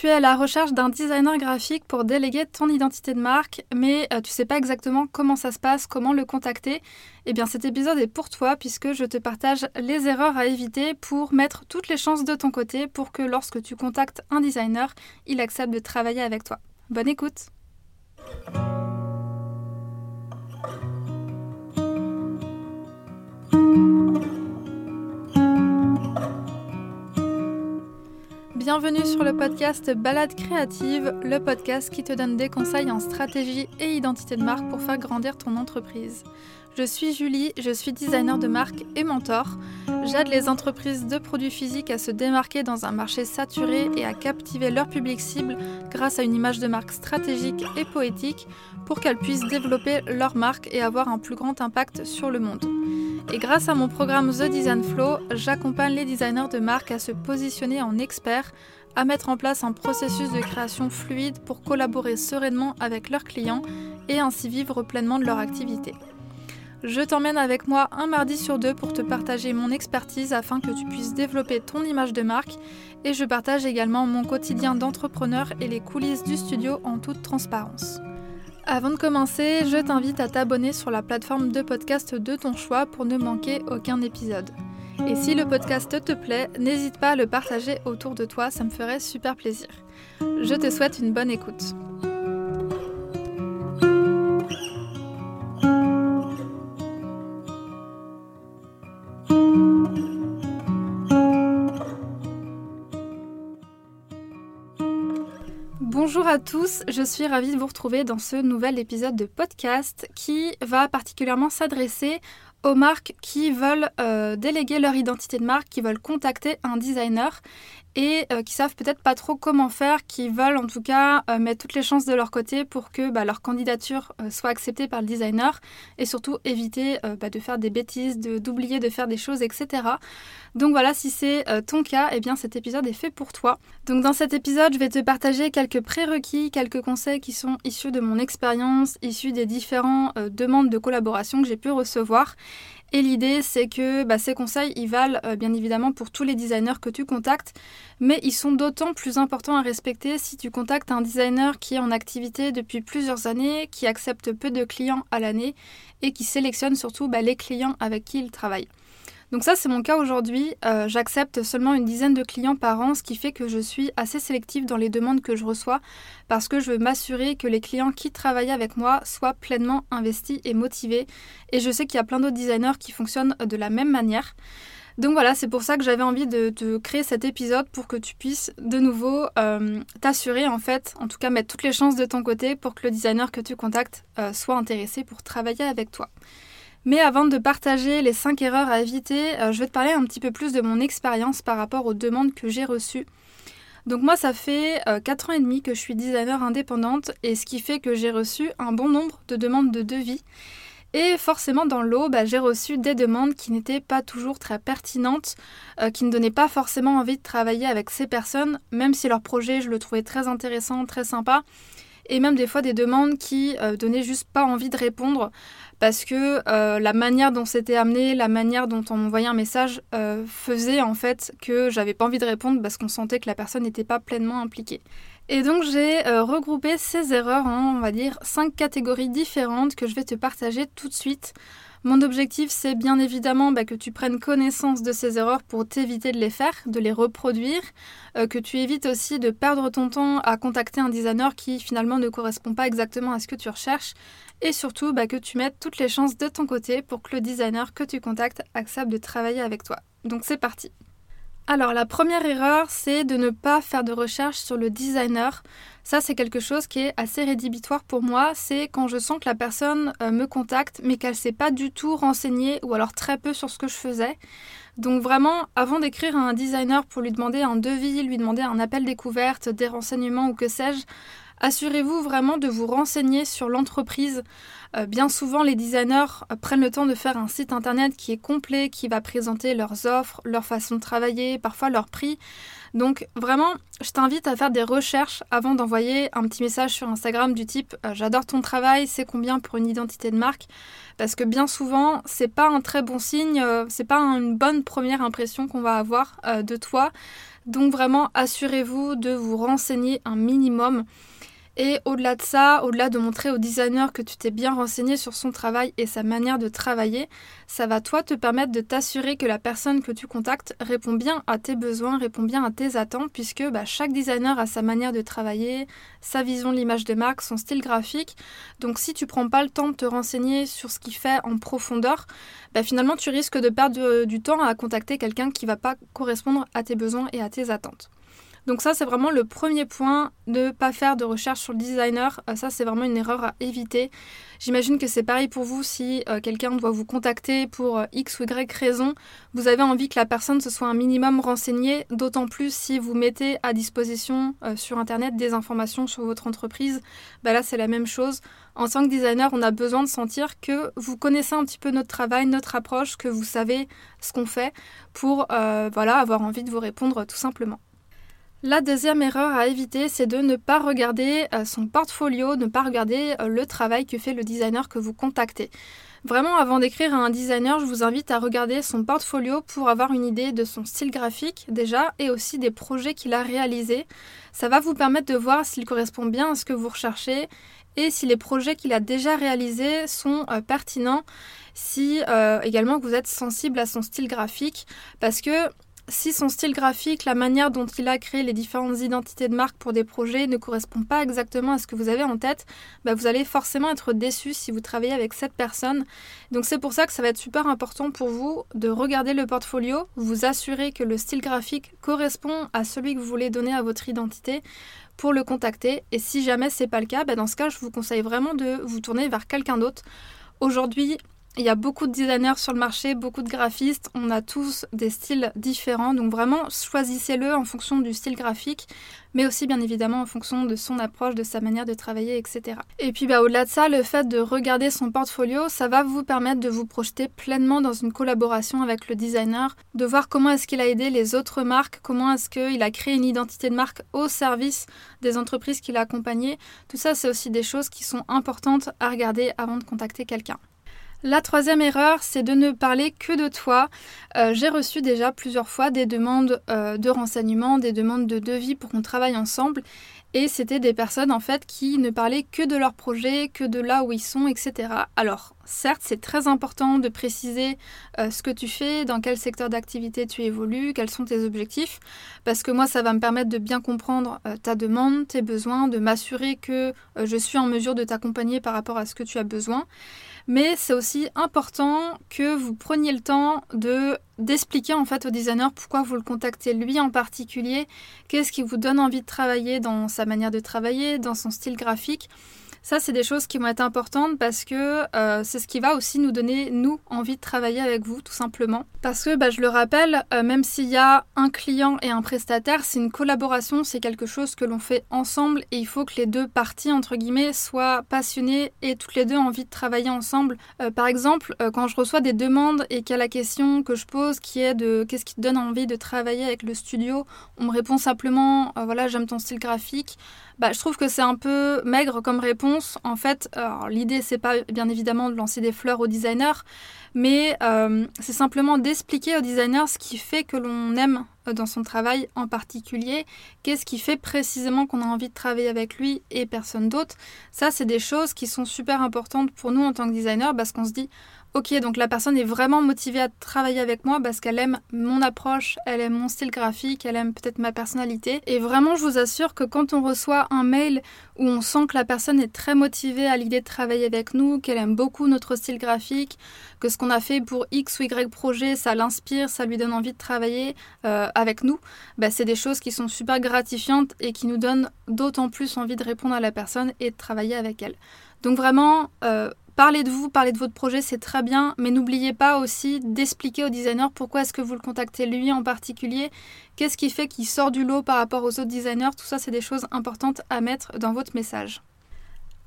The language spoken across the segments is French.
tu es à la recherche d'un designer graphique pour déléguer ton identité de marque, mais tu euh, tu sais pas exactement comment ça se passe, comment le contacter, eh bien cet épisode est pour toi puisque je te partage les erreurs à éviter pour mettre toutes les chances de ton côté pour que lorsque tu contactes un designer, il accepte de travailler avec toi. Bonne écoute Bienvenue sur le podcast Balade créative, le podcast qui te donne des conseils en stratégie et identité de marque pour faire grandir ton entreprise. Je suis Julie, je suis designer de marque et mentor. J'aide les entreprises de produits physiques à se démarquer dans un marché saturé et à captiver leur public cible grâce à une image de marque stratégique et poétique pour qu'elles puissent développer leur marque et avoir un plus grand impact sur le monde. Et grâce à mon programme The Design Flow, j'accompagne les designers de marque à se positionner en experts, à mettre en place un processus de création fluide pour collaborer sereinement avec leurs clients et ainsi vivre pleinement de leur activité. Je t'emmène avec moi un mardi sur deux pour te partager mon expertise afin que tu puisses développer ton image de marque et je partage également mon quotidien d'entrepreneur et les coulisses du studio en toute transparence. Avant de commencer, je t'invite à t'abonner sur la plateforme de podcast de ton choix pour ne manquer aucun épisode. Et si le podcast te plaît, n'hésite pas à le partager autour de toi, ça me ferait super plaisir. Je te souhaite une bonne écoute. Bonjour à tous, je suis ravie de vous retrouver dans ce nouvel épisode de podcast qui va particulièrement s'adresser aux marques qui veulent euh, déléguer leur identité de marque, qui veulent contacter un designer et euh, qui savent peut-être pas trop comment faire, qui veulent en tout cas euh, mettre toutes les chances de leur côté pour que bah, leur candidature euh, soit acceptée par le designer et surtout éviter bah, de faire des bêtises, d'oublier de, faire des choses, etc. Donc voilà, si c'est ton cas, eh bien cet épisode est fait pour toi. Donc dans cet épisode, je vais te partager quelques prérequis, quelques conseils qui sont issus de mon expérience, issus des différentes demandes de collaboration que j'ai pu recevoir et l'idée, c'est que bah, ces conseils, ils valent euh, bien évidemment pour tous les designers que tu contactes, mais ils sont d'autant plus importants à respecter si tu contactes un designer qui est en activité depuis plusieurs années, qui accepte peu de clients à l'année et qui sélectionne surtout bah, les clients avec qui il travaille. Donc ça, c'est mon cas aujourd'hui. Euh, j'accepte seulement une dizaine de clients par an, ce qui fait que je suis assez sélective dans les demandes que je reçois parce que je veux m'assurer que les clients qui travaillent avec moi soient pleinement investis et motivés. Et je sais qu'il y a plein d'autres designers qui fonctionnent de la même manière. Donc voilà, c'est pour ça que j'avais envie de, créer cet épisode pour que tu puisses de nouveau euh, t'assurer en fait, en tout cas mettre toutes les chances de ton côté pour que le designer que tu contactes euh, soit intéressé pour travailler avec toi. Mais avant de partager les 5 erreurs à éviter, euh, je vais te parler un petit peu plus de mon expérience par rapport aux demandes que j'ai reçues. Donc moi, ça fait 4 euh, ans et demi que je suis designer indépendante et ce qui fait que j'ai reçu un bon nombre de demandes de devis. Et forcément, dans l'eau, bah, j'ai reçu des demandes qui n'étaient pas toujours très pertinentes, euh, qui ne donnaient pas forcément envie de travailler avec ces personnes, même si leur projet, je le trouvais très intéressant, très sympa et même des fois des demandes qui donnaient juste pas envie de répondre parce que euh, la manière dont c'était amené, la manière dont on m'envoyait un message euh, faisait en fait que j'avais pas envie de répondre parce qu'on sentait que la personne n'était pas pleinement impliquée. Et donc j'ai regroupé ces erreurs en, on va dire, cinq catégories différentes que je vais te partager tout de suite. Mon objectif, c'est bien évidemment bah, que tu prennes connaissance de ces erreurs pour t'éviter de les faire, de les reproduire, euh, que tu évites aussi de perdre ton temps à contacter un designer qui finalement ne correspond pas exactement à ce que tu recherches, et surtout bah, que tu mettes toutes les chances de ton côté pour que le designer que tu contactes accepte de travailler avec toi. Donc c'est parti. Alors la première erreur, c'est de ne pas faire de recherche sur le designer. Ça, c'est quelque chose qui est assez rédhibitoire pour moi. C'est quand je sens que la personne euh, me contacte, mais qu'elle ne s'est pas du tout renseignée ou alors très peu sur ce que je faisais. Donc vraiment, avant d'écrire à un designer pour lui demander un devis, lui demander un appel découverte, des renseignements ou que sais-je, assurez-vous vraiment de vous renseigner sur l'entreprise. Euh, bien souvent, les designers euh, prennent le temps de faire un site internet qui est complet, qui va présenter leurs offres, leur façon de travailler, parfois leur prix. Donc vraiment, je t'invite à faire des recherches avant d'envoyer un petit message sur Instagram du type euh, j'adore ton travail, c'est combien pour une identité de marque? Parce que bien souvent, c'est pas un très bon signe, c'est pas une bonne première impression qu'on va avoir de toi. Donc vraiment, assurez-vous de vous renseigner un minimum et au-delà de ça, au-delà de montrer au designer que tu t'es bien renseigné sur son travail et sa manière de travailler, ça va toi te permettre de t'assurer que la personne que tu contactes répond bien à tes besoins, répond bien à tes attentes, puisque bah, chaque designer a sa manière de travailler, sa vision de l'image de marque, son style graphique. Donc si tu prends pas le temps de te renseigner sur ce qu'il fait en profondeur, bah, finalement tu risques de perdre du temps à contacter quelqu'un qui va pas correspondre à tes besoins et à tes attentes. Donc ça, c'est vraiment le premier point, ne pas faire de recherche sur le designer. Euh, ça, c'est vraiment une erreur à éviter. J'imagine que c'est pareil pour vous si euh, quelqu'un doit vous contacter pour euh, X ou Y raison. Vous avez envie que la personne se soit un minimum renseignée, d'autant plus si vous mettez à disposition sur Internet des informations sur votre entreprise. Bah là, c'est la même chose. En tant que designer, on a besoin de sentir que vous connaissez un petit peu notre travail, notre approche, que vous savez ce qu'on fait pour voilà, avoir envie de vous répondre tout simplement. La deuxième erreur à éviter, c'est de ne pas regarder euh, son portfolio, ne pas regarder euh, le travail que fait le designer que vous contactez. Vraiment, avant d'écrire à un designer, je vous invite à regarder son portfolio pour avoir une idée de son style graphique déjà et aussi des projets qu'il a réalisés. Ça va vous permettre de voir s'il correspond bien à ce que vous recherchez et si les projets qu'il a déjà réalisés sont euh, pertinents, si également vous êtes sensible à son style graphique parce que si son style graphique, la manière dont il a créé les différentes identités de marque pour des projets ne correspond pas exactement à ce que vous avez en tête, bah, vous allez forcément être déçu si vous travaillez avec cette personne. Donc c'est pour ça que ça va être super important pour vous de regarder le portfolio, vous assurer que le style graphique correspond à celui que vous voulez donner à votre identité pour le contacter. Et si jamais c'est pas le cas, bah, dans ce cas, je vous conseille vraiment de vous tourner vers quelqu'un d'autre. Aujourd'hui, il y a beaucoup de designers sur le marché, beaucoup de graphistes. On a tous des styles différents. Donc vraiment, choisissez-le en fonction du style graphique, mais aussi bien évidemment en fonction de son approche, de sa manière de travailler, etc. Et puis bah, au-delà de ça, le fait de regarder son portfolio, ça va vous permettre de vous projeter pleinement dans une collaboration avec le designer, de voir comment est-ce qu'il a aidé les autres marques, comment est-ce qu'il a créé une identité de marque au service des entreprises qu'il a accompagnées. Tout ça, c'est aussi des choses qui sont importantes à regarder avant de contacter quelqu'un. La troisième erreur, c'est de ne parler que de toi. Euh, j'ai reçu déjà plusieurs fois des demandes euh, de renseignements, des demandes de devis pour qu'on travaille ensemble. Et c'était des personnes en fait qui ne parlaient que de leur projet, que de là où ils sont, etc. Alors, certes, c'est très important de préciser euh, ce que tu fais, dans quel secteur d'activité tu évolues, quels sont tes objectifs, parce que moi, ça va me permettre de bien comprendre ta demande, tes besoins, de m'assurer que je suis en mesure de t'accompagner par rapport à ce que tu as besoin mais c'est aussi important que vous preniez le temps de d'expliquer en fait au designer pourquoi vous le contactez lui en particulier, qu'est-ce qui vous donne envie de travailler dans sa manière de travailler, dans son style graphique. Ça, c'est des choses qui vont être importantes parce que euh, c'est ce qui va aussi nous donner, nous, envie de travailler avec vous, tout simplement. Parce que, bah, je le rappelle, euh, même s'il y a un client et un prestataire, c'est une collaboration, c'est quelque chose que l'on fait ensemble et il faut que les deux parties, entre guillemets, soient passionnées et toutes les deux envie de travailler ensemble. Euh, par exemple, quand je reçois des demandes et qu'il y a la question que je pose qui est de qu'est-ce qui te donne envie de travailler avec le studio, on me répond simplement, voilà, j'aime ton style graphique bah, je trouve que c'est un peu maigre comme réponse. En fait, l'idée, c'est pas bien évidemment de lancer des fleurs au designer, mais euh, c'est simplement d'expliquer au designer ce qui fait que l'on aime euh, dans son travail en particulier, qu'est-ce qui fait précisément qu'on a envie de travailler avec lui et personne d'autre? Ça, c'est des choses qui sont super importantes pour nous en tant que designer parce qu'on se dit, ok, donc la personne est vraiment motivée à travailler avec moi parce qu'elle aime mon approche, elle aime mon style graphique, elle aime peut-être ma personnalité. Et vraiment, je vous assure que quand on reçoit un mail où on sent que la personne est très motivée à l'idée de travailler avec nous, qu'elle aime beaucoup notre style graphique, que ce qu'on a fait pour X ou Y projet, ça l'inspire, ça lui donne envie de travailler euh, avec nous, bah, c'est des choses qui sont super gratifiantes et qui nous donnent d'autant plus envie de répondre à la personne et de travailler avec elle. Donc vraiment, euh, Parlez de vous, parlez de votre projet, c'est très bien, mais n'oubliez pas aussi d'expliquer au designer pourquoi est-ce que vous le contactez lui en particulier, qu'est-ce qui fait qu'il sort du lot par rapport aux autres designers, tout ça c'est des choses importantes à mettre dans votre message.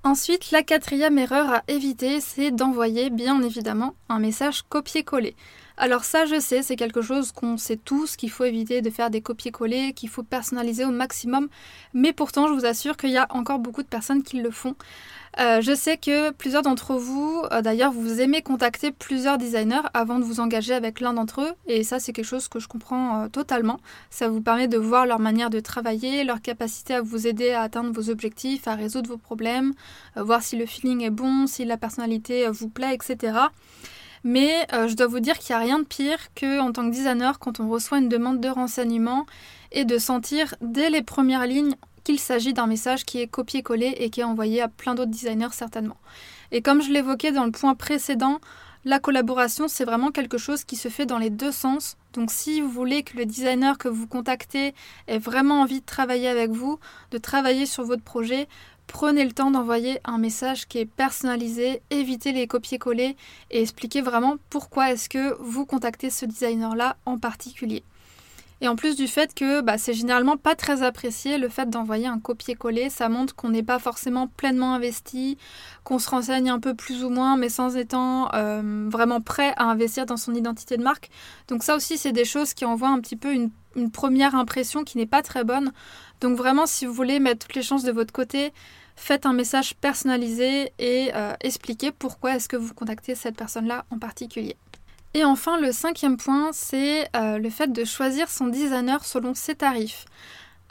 Ensuite, la quatrième erreur à éviter, c'est d'envoyer bien évidemment un message copier-coller. Alors ça, je sais, c'est quelque chose qu'on sait tous, qu'il faut éviter de faire des copier-coller, qu'il faut personnaliser au maximum. Mais pourtant, je vous assure qu'il y a encore beaucoup de personnes qui le font. Euh, je sais que plusieurs d'entre vous, euh, d'ailleurs, vous aimez contacter plusieurs designers avant de vous engager avec l'un d'entre eux. Et ça, c'est quelque chose que je comprends euh, totalement. Ça vous permet de voir leur manière de travailler, leur capacité à vous aider à atteindre vos objectifs, à résoudre vos problèmes, voir si le feeling est bon, si la personnalité vous plaît, etc. Mais je dois vous dire qu'il n'y a rien de pire que en tant que designer quand on reçoit une demande de renseignement et de sentir dès les premières lignes qu'il s'agit d'un message qui est copié-collé et qui est envoyé à plein d'autres designers certainement. Et comme je l'évoquais dans le point précédent, la collaboration, c'est vraiment quelque chose qui se fait dans les deux sens. Donc si vous voulez que le designer que vous contactez ait vraiment envie de travailler avec vous, de travailler sur votre projet, prenez le temps d'envoyer un message qui est personnalisé, évitez les copier-coller et expliquez vraiment pourquoi est-ce que vous contactez ce designer-là en particulier. Et en plus du fait que bah, c'est généralement pas très apprécié le fait d'envoyer un copier-coller, ça montre qu'on n'est pas forcément pleinement investi, qu'on se renseigne un peu plus ou moins, mais sans étant euh, vraiment prêt à investir dans son identité de marque. Donc ça aussi, c'est des choses qui envoient un petit peu une, première impression qui n'est pas très bonne. Donc vraiment, si vous voulez mettre toutes les chances de votre côté, faites un message personnalisé et euh, expliquez pourquoi est-ce que vous contactez cette personne-là en particulier. Et enfin, le cinquième point, c'est euh, le fait de choisir son designer selon ses tarifs.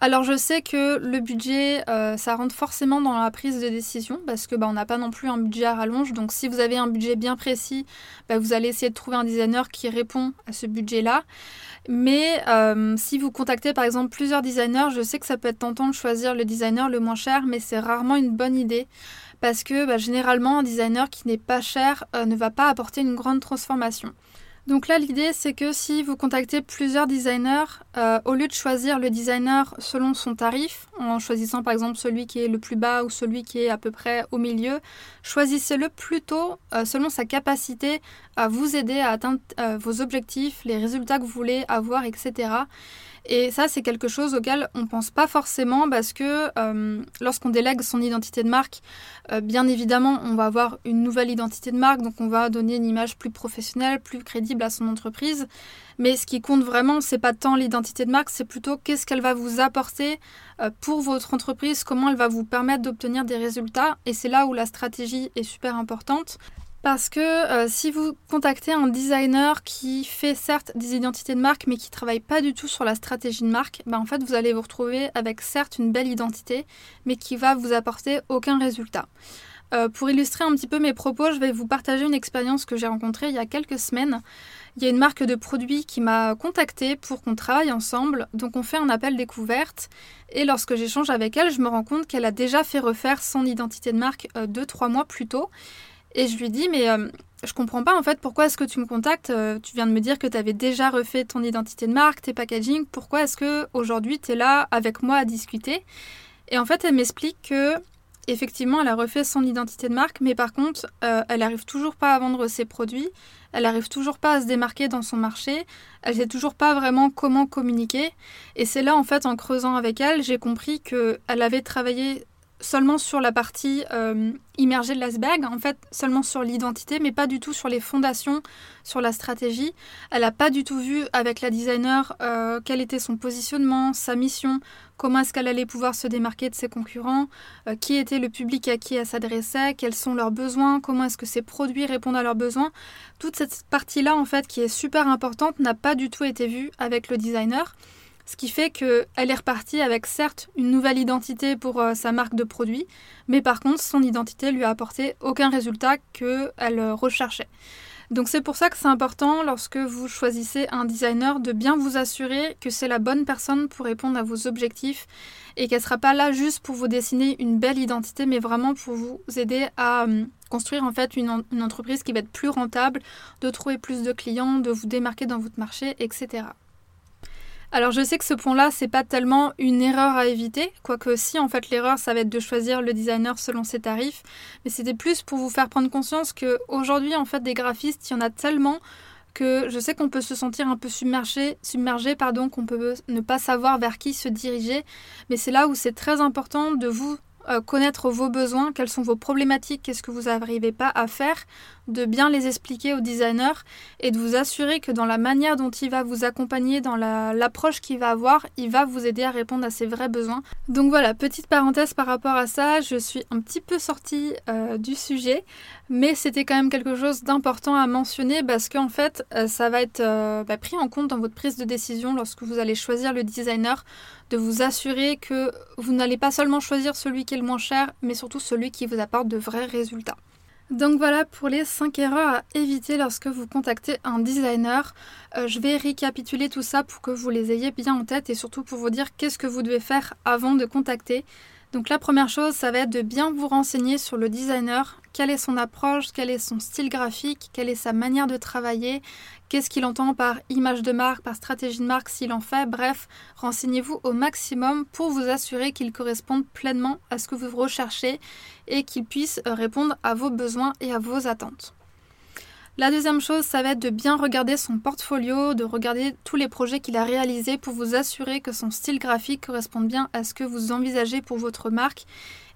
Alors je sais que le budget, euh, ça rentre forcément dans la prise de décision parce que bah, on n'a pas non plus un budget à rallonge. Donc si vous avez un budget bien précis, bah, vous allez essayer de trouver un designer qui répond à ce budget-là. Mais euh, si vous contactez par exemple plusieurs designers, je sais que ça peut être tentant de choisir le designer le moins cher, mais c'est rarement une bonne idée parce que bah, généralement un designer qui n'est pas cher ne va pas apporter une grande transformation. Donc là, l'idée, c'est que si vous contactez plusieurs designers, euh, au lieu de choisir le designer selon son tarif, en choisissant par exemple celui qui est le plus bas ou celui qui est à peu près au milieu, choisissez-le plutôt euh, selon sa capacité à vous aider à atteindre euh, vos objectifs, les résultats que vous voulez avoir, etc. Et ça, c'est quelque chose auquel on ne pense pas forcément parce que euh, lorsqu'on délègue son identité de marque, euh, bien évidemment, on va avoir une nouvelle identité de marque, donc on va donner une image plus professionnelle, plus crédible à son entreprise. Mais ce qui compte vraiment, c'est pas tant l'identité de marque, c'est plutôt qu'est-ce qu'elle va vous apporter euh, pour votre entreprise, comment elle va vous permettre d'obtenir des résultats. Et c'est là où la stratégie est super importante. Parce que euh, si vous contactez un designer qui fait certes des identités de marque mais qui travaille pas du tout sur la stratégie de marque, ben en fait vous allez vous retrouver avec certes une belle identité mais qui va vous apporter aucun résultat. Euh, pour illustrer un petit peu mes propos, je vais vous partager une expérience que j'ai rencontrée il y a quelques semaines. Il y a une marque de produits qui m'a contactée pour qu'on travaille ensemble, donc on fait un appel découverte. Et lorsque j'échange avec elle, je me rends compte qu'elle a déjà fait refaire son identité de marque 2-3 euh, mois plus tôt. Et je lui dis, mais euh, je comprends pas en fait pourquoi est-ce que tu me contactes euh, Tu viens de me dire que tu avais déjà refait ton identité de marque, tes packaging. Pourquoi est-ce que aujourd'hui tu es là avec moi à discuter? Et en fait, elle m'explique que effectivement, elle a refait son identité de marque, mais par contre, euh, elle arrive toujours pas à vendre ses produits. Elle arrive toujours pas à se démarquer dans son marché. Elle sait toujours pas vraiment comment communiquer. Et c'est là, en fait, en creusant avec elle, j'ai compris que elle avait travaillé seulement sur la partie euh, immergée de l'iceberg, en fait seulement sur l'identité, mais pas du tout sur les fondations, sur la stratégie. Elle n'a pas du tout vu avec la designer euh, quel était son positionnement, sa mission, comment est-ce qu'elle allait pouvoir se démarquer de ses concurrents, euh, qui était le public à qui elle s'adressait, quels sont leurs besoins, comment est-ce que ses produits répondent à leurs besoins. Toute cette partie-là, en fait, qui est super importante, n'a pas du tout été vue avec le designer. Ce qui fait qu'elle est repartie avec certes une nouvelle identité pour euh, sa marque de produit, mais par contre son identité lui a apporté aucun résultat qu'elle euh, recherchait. Donc c'est pour ça que c'est important lorsque vous choisissez un designer de bien vous assurer que c'est la bonne personne pour répondre à vos objectifs et qu'elle ne sera pas là juste pour vous dessiner une belle identité, mais vraiment pour vous aider à euh, construire en fait une entreprise qui va être plus rentable, de trouver plus de clients, de vous démarquer dans votre marché, etc. Alors je sais que ce point-là, c'est pas tellement une erreur à éviter, quoique si en fait l'erreur ça va être de choisir le designer selon ses tarifs, mais c'était plus pour vous faire prendre conscience que aujourd'hui en fait des graphistes, il y en a tellement que je sais qu'on peut se sentir un peu submergé, submergé pardon, qu'on peut ne pas savoir vers qui se diriger, mais c'est là où c'est très important de vous euh, connaître vos besoins, quelles sont vos problématiques, qu'est-ce que vous n'arrivez pas à faire, de bien les expliquer au designer et de vous assurer que dans la manière dont il va vous accompagner, dans l'approche qu'il va avoir, il va vous aider à répondre à ses vrais besoins. Donc voilà, petite parenthèse par rapport à ça, je suis un petit peu sortie euh, du sujet, mais c'était quand même quelque chose d'important à mentionner parce qu'en fait, euh, ça va être bah, pris en compte dans votre prise de décision lorsque vous allez choisir le designer de vous assurer que vous n'allez pas seulement choisir celui qui est le moins cher, mais surtout celui qui vous apporte de vrais résultats. Donc voilà pour les 5 erreurs à éviter lorsque vous contactez un designer. Euh, je vais récapituler tout ça pour que vous les ayez bien en tête et surtout pour vous dire qu'est-ce que vous devez faire avant de contacter. Donc la première chose, ça va être de bien vous renseigner sur le designer, quelle est son approche, quel est son style graphique, quelle est sa manière de travailler, qu'est-ce qu'il entend par image de marque, par stratégie de marque s'il en fait? Bref, renseignez-vous au maximum pour vous assurer qu'il corresponde pleinement à ce que vous recherchez et qu'il puisse euh, répondre à vos besoins et à vos attentes. La deuxième chose, ça va être de bien regarder son portfolio, de regarder tous les projets qu'il a réalisés pour vous assurer que son style graphique correspond bien à ce que vous envisagez pour votre marque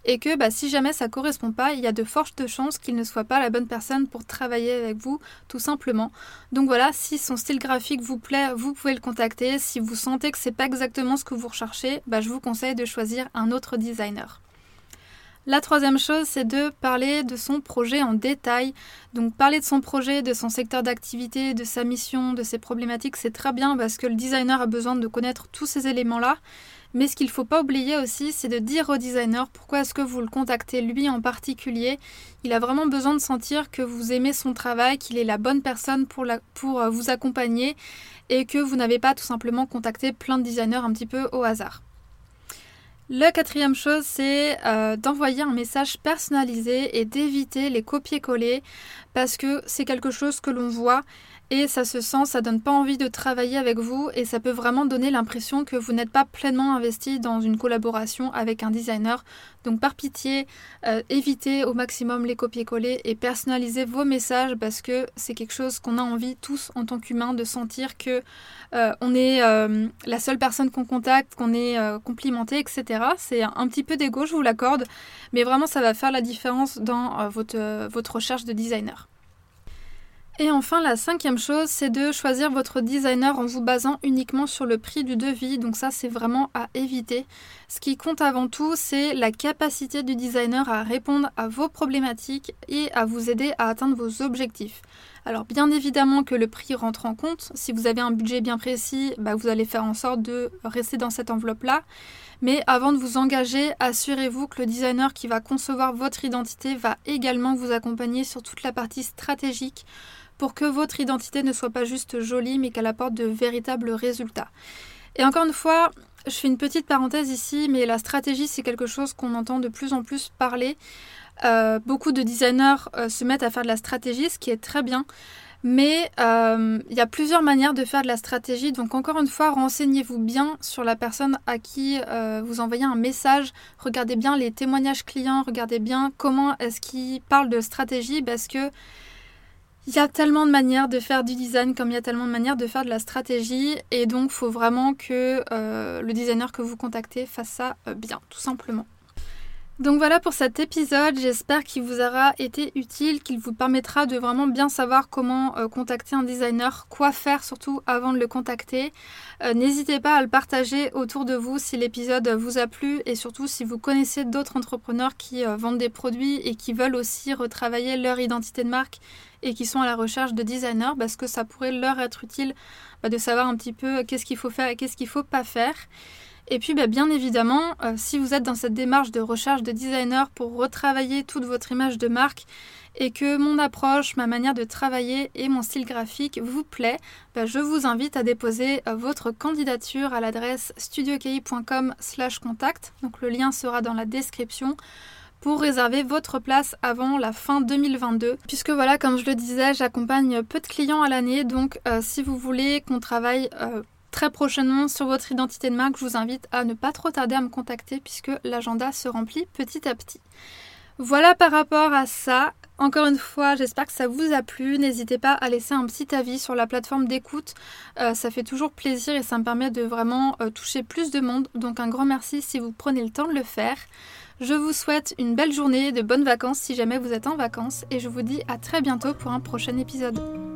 et que bah, si jamais ça ne correspond pas, il y a de fortes chances qu'il ne soit pas la bonne personne pour travailler avec vous, tout simplement. Donc voilà, si son style graphique vous plaît, vous pouvez le contacter. Si vous sentez que c'est pas exactement ce que vous recherchez, bah, je vous conseille de choisir un autre designer. La troisième chose, c'est de parler de son projet en détail. Donc parler de son projet, de son secteur d'activité, de sa mission, de ses problématiques, c'est très bien parce que le designer a besoin de connaître tous ces éléments-là. Mais ce qu'il ne faut pas oublier aussi, c'est de dire au designer pourquoi est-ce que vous le contactez lui en particulier. Il a vraiment besoin de sentir que vous aimez son travail, qu'il est la bonne personne pour, euh, vous accompagner et que vous n'avez pas tout simplement contacté plein de designers un petit peu au hasard. La quatrième chose, c'est euh, d'envoyer un message personnalisé et d'éviter les copier-coller parce que c'est quelque chose que l'on voit et ça se sent, ça donne pas envie de travailler avec vous et ça peut vraiment donner l'impression que vous n'êtes pas pleinement investi dans une collaboration avec un designer. Donc par pitié, euh, évitez au maximum les copier-coller et personnalisez vos messages parce que c'est quelque chose qu'on a envie tous en tant qu'humains de sentir que euh, on est euh, la seule personne qu'on contacte, qu'on est complimenté, etc. C'est un petit peu d'ego, je vous l'accorde, mais vraiment ça va faire la différence dans votre, votre recherche de designer. Et enfin, la cinquième chose, c'est de choisir votre designer en vous basant uniquement sur le prix du devis. Donc ça, c'est vraiment à éviter. Ce qui compte avant tout, c'est la capacité du designer à répondre à vos problématiques et à vous aider à atteindre vos objectifs. Alors bien évidemment que le prix rentre en compte. Si vous avez un budget bien précis, bah, vous allez faire en sorte de rester dans cette enveloppe-là. Mais avant de vous engager, assurez-vous que le designer qui va concevoir votre identité va également vous accompagner sur toute la partie stratégique pour que votre identité ne soit pas juste jolie, mais qu'elle apporte de véritables résultats. Et encore une fois, je fais une petite parenthèse ici, mais la stratégie, c'est quelque chose qu'on entend de plus en plus parler. Euh, beaucoup de designers euh, se mettent à faire de la stratégie, ce qui est très bien. Mais euh, il y a plusieurs manières de faire de la stratégie. Donc encore une fois, renseignez-vous bien sur la personne à qui vous envoyez un message. Regardez bien les témoignages clients. Regardez bien comment est-ce qu'il parle de stratégie. Parce que il y a tellement de manières de faire du design comme il y a tellement de manières de faire de la stratégie et donc faut vraiment que euh, le designer que vous contactez fasse ça euh, bien, tout simplement. Donc voilà pour cet épisode, j'espère qu'il vous aura été utile, qu'il vous permettra de vraiment bien savoir comment euh, contacter un designer, quoi faire surtout avant de le contacter. Euh, n'hésitez pas à le partager autour de vous si l'épisode vous a plu et surtout si vous connaissez d'autres entrepreneurs qui euh, vendent des produits et qui veulent aussi retravailler leur identité de marque et qui sont à la recherche de designers parce que ça pourrait leur être utile bah, de savoir un petit peu qu'est-ce qu'il faut faire et qu'est-ce qu'il ne faut pas faire. Et puis bah, bien évidemment, euh, si vous êtes dans cette démarche de recherche de designer pour retravailler toute votre image de marque et que mon approche, ma manière de travailler et mon style graphique vous plaît, bah, je vous invite à déposer euh, votre candidature à l'adresse studioki.com/contact. Donc le lien sera dans la description pour réserver votre place avant la fin 2022. Puisque voilà, comme je le disais, j'accompagne peu de clients à l'année, donc euh, si vous voulez qu'on travaille très prochainement sur votre identité de marque, je vous invite à ne pas trop tarder à me contacter puisque l'agenda se remplit petit à petit. Voilà par rapport à ça. Encore une fois, j'espère que ça vous a plu. N'hésitez pas à laisser un petit avis sur la plateforme d'écoute. Euh, ça fait toujours plaisir et ça me permet de vraiment euh, toucher plus de monde. Donc un grand merci si vous prenez le temps de le faire. Je vous souhaite une belle journée, de bonnes vacances si jamais vous êtes en vacances et je vous dis à très bientôt pour un prochain épisode.